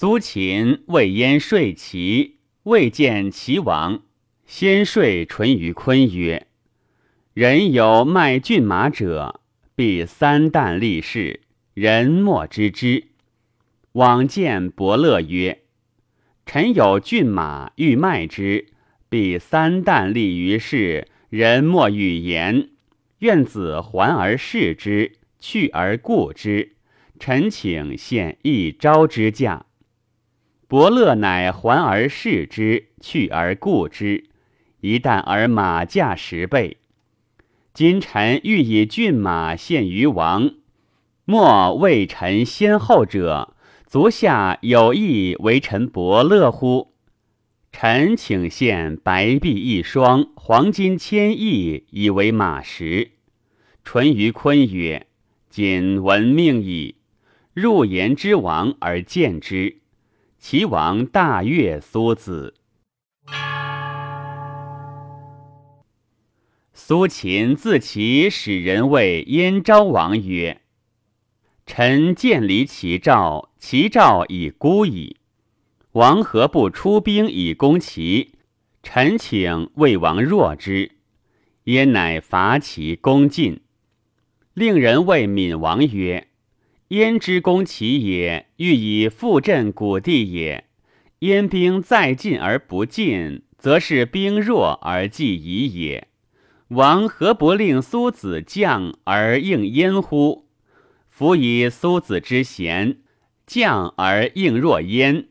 苏秦为燕睡齐，未见齐王，先睡淳于髡曰：“人有卖骏马者，必三旦立事，人莫知之。”往见伯乐曰：“臣有骏马，欲卖之，必三旦立于市，人莫与言。愿子还而视之，去而顾之。臣请献一朝之价。”伯乐乃还而视之，去而顾之，一旦而马价十倍。今臣欲以骏马献于王，莫为臣先后者，足下有意为臣伯乐乎？臣请献白璧一双，黄金千亿，以为马食。淳于髡曰：“谨闻命矣。”入言之王而见之。齐王大悦苏子。苏秦自齐使人谓燕昭王曰：“臣见离齐赵，齐赵已孤矣。王何不出兵以攻齐？臣请魏王弱之。燕乃伐齐攻晋。令人谓闵王曰。”燕之攻齐也，欲以复振古地也。燕兵在进而不进，则是兵弱而计疑也。王何不令苏子将而应燕乎？夫以苏子之贤，将而应若燕，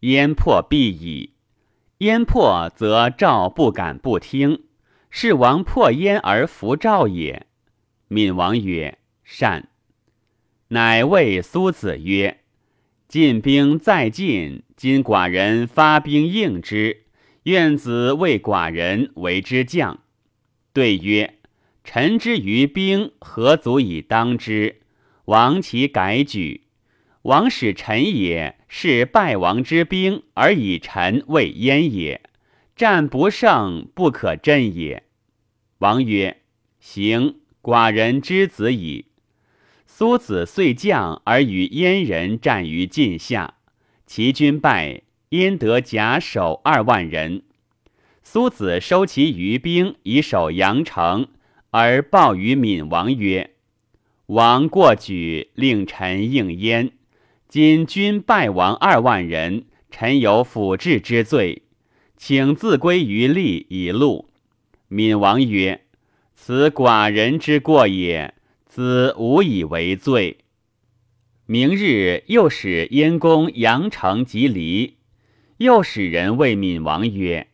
燕破必矣。燕破，则赵不敢不听，是王破燕而服赵也。闵王曰：“善。”乃谓苏子曰：“晋兵在晋，今寡人发兵应之，愿子为寡人为之将。”对曰：“臣之于兵，何足以当之？王其改举。王使臣也，是败王之兵，而以臣为焉也。战不胜，不可振也。”王曰：“行，寡人之子矣。”苏子遂将而与燕人战于晋下，齐军败，燕得甲首二万人。苏子收其余兵以守阳城，而报于闵王曰：“王过举，令臣应燕。今军败亡二万人，臣有辅治之罪，请自归于吏以戮。”闵王曰：“此寡人之过也。”子无以为罪。明日又使燕公阳城及离，又使人谓闵王曰：“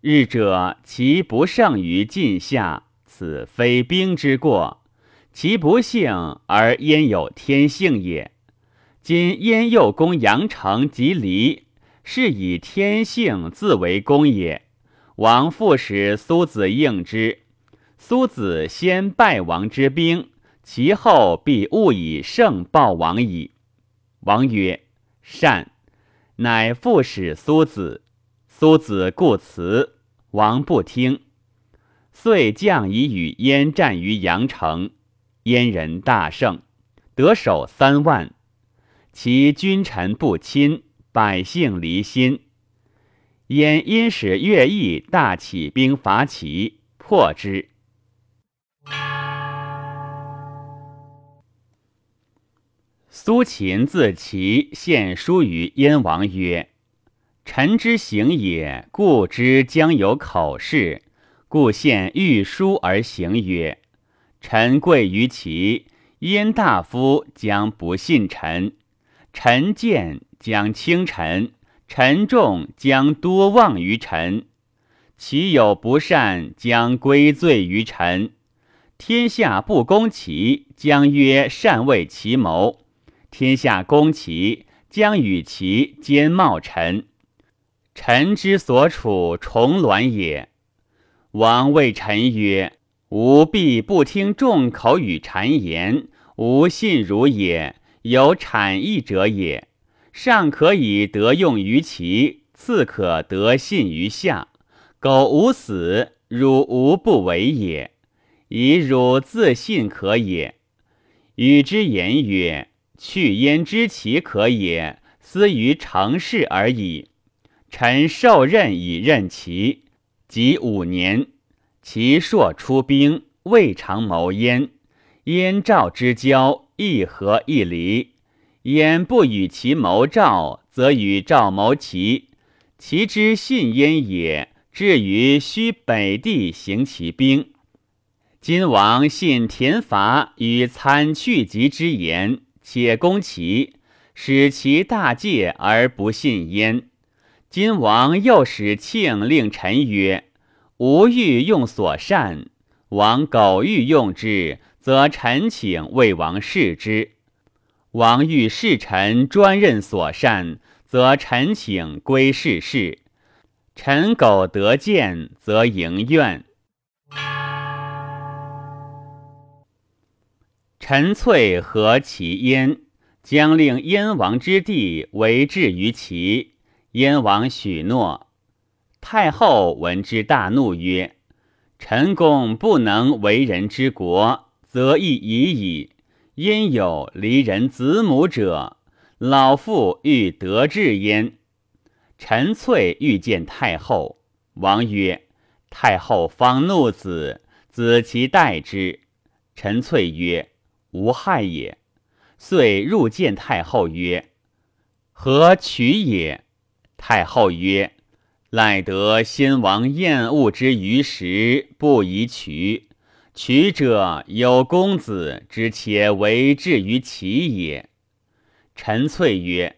日者其不胜于晋下，此非兵之过，其不幸而焉有天性也。今燕又攻阳城及离，是以天性自为攻也。王复使苏子应之，苏子先败王之兵。”其后必勿以胜报王矣。王曰：“善。”乃复使苏子。苏子故辞。王不听。遂将以与燕战于阳城。燕人大胜，得守三万。其君臣不亲，百姓离心。燕因使乐毅大起兵伐齐，破之。苏秦自齐献书于燕王曰：“臣之行也，故之将有口事，故献御书而行曰：‘臣贵于齐，燕大夫将不信臣；臣见将轻臣，臣重将多望于臣。其有不善，将归罪于臣。天下不公齐，将曰善为其谋。’”天下公齐，将与其兼茂臣。臣之所处重卵也。王谓臣曰：“吾必不听众口与谗言，吾信汝也。有谄义者也，上可以得用于齐，次可得信于下。苟吾死，汝无不为也。以汝自信可也。与之言曰。”去焉知其可也，思于成事而已。臣受任以任其，即五年。其硕出兵，未尝谋焉。燕赵之交，一合一离。燕不与其谋赵，则与赵谋齐。其之信焉也。至于须北地行其兵。今王信田伐与参去疾之言，且攻齐，使其大戒而不信焉。今王又使庆令臣曰：“吾欲用所善，王苟欲用之，则臣请魏王试之。王欲侍臣专任所善，则臣请归事事。”臣苟得见，则迎愿。陈粹和其燕，将令燕王之地为质于齐。燕王许诺。太后闻之大怒，曰：“陈公不能为人之国，则亦已矣。焉有离人子母者？老父欲得志焉。”陈粹欲见太后，王曰：“太后方怒子，子其待之。”陈粹曰：“无害也。”遂入见太后曰：“何取也？”太后曰：“赖得先王厌恶之于时，不宜取。取者有公子之且为至于其也。”陈粹曰。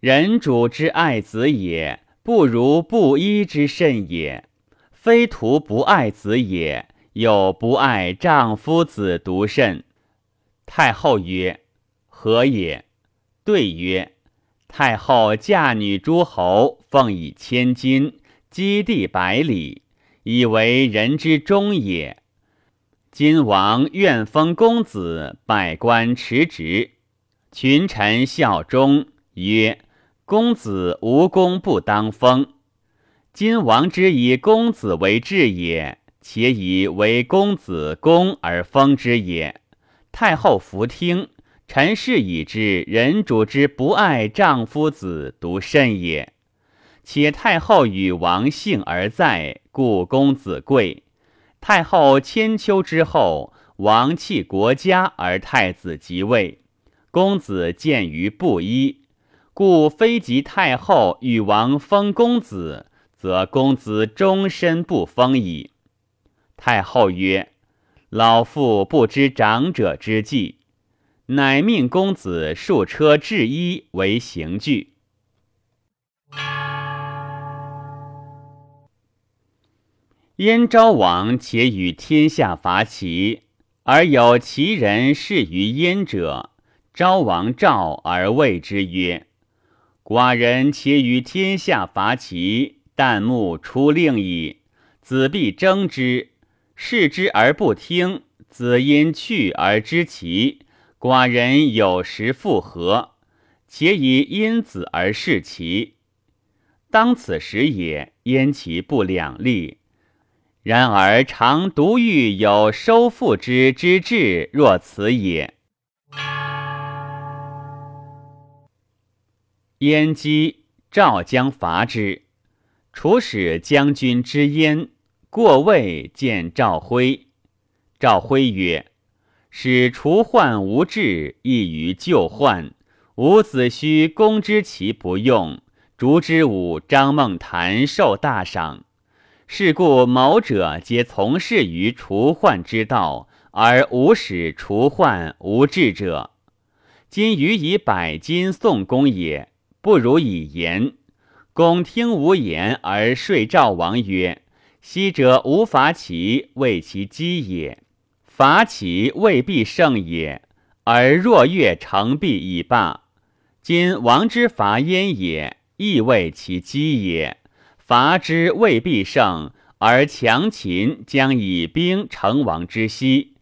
人主之爱子也，不如布衣之甚也。非徒不爱子也，有不爱丈夫子独甚。太后曰：“何也？”对曰：“太后嫁女诸侯，奉以千金，积地百里，以为人之忠也。今王愿封公子，百官持职，群臣效忠，曰。”公子无功不当封，今王之以公子为质也，且以为公子公而封之也。太后弗听，臣是以知人主之不爱丈夫子，独甚也。且太后与王幸而在，故公子贵。太后千秋之后，王弃国家而太子即位，公子见于布衣。故非及太后与王封公子，则公子终身不封矣。太后曰：“老妇不知长者之计，乃命公子束车制衣为刑具。”燕昭王且与天下伐齐，而有齐人事于燕者，昭王召而谓之曰。寡人且与天下伐齐，旦暮出令矣。子必争之，视之而不听。子因去而知其。寡人有时复合，且以因子而视其。当此时也，燕齐不两立。然而常独欲有收复之之志，若此也。燕姬赵将伐之，楚使将军之燕过魏见赵辉。赵辉曰：“使除患无志，易于救患。吾子须攻之，其不用。烛之武张孟谈受大赏。是故谋者皆从事于除患之道，而无使除患无志者。今予以百金送公也。”不如以言。公听无言而睡赵王曰：“昔者无伐齐，为其击也；伐齐未必胜也，而若越成必以罢。今王之伐燕也，亦为其击也；伐之未必胜，而强秦将以兵成王之西，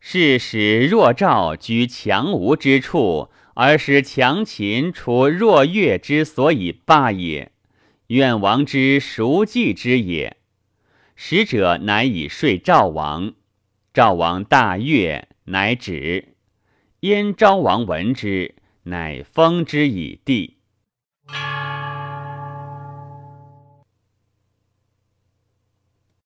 是使若赵居强吴之处。”而使强秦除弱越之所以霸也，愿王之熟计之也。使者乃以说赵王，赵王大悦，乃止。燕昭王闻之，乃封之以地。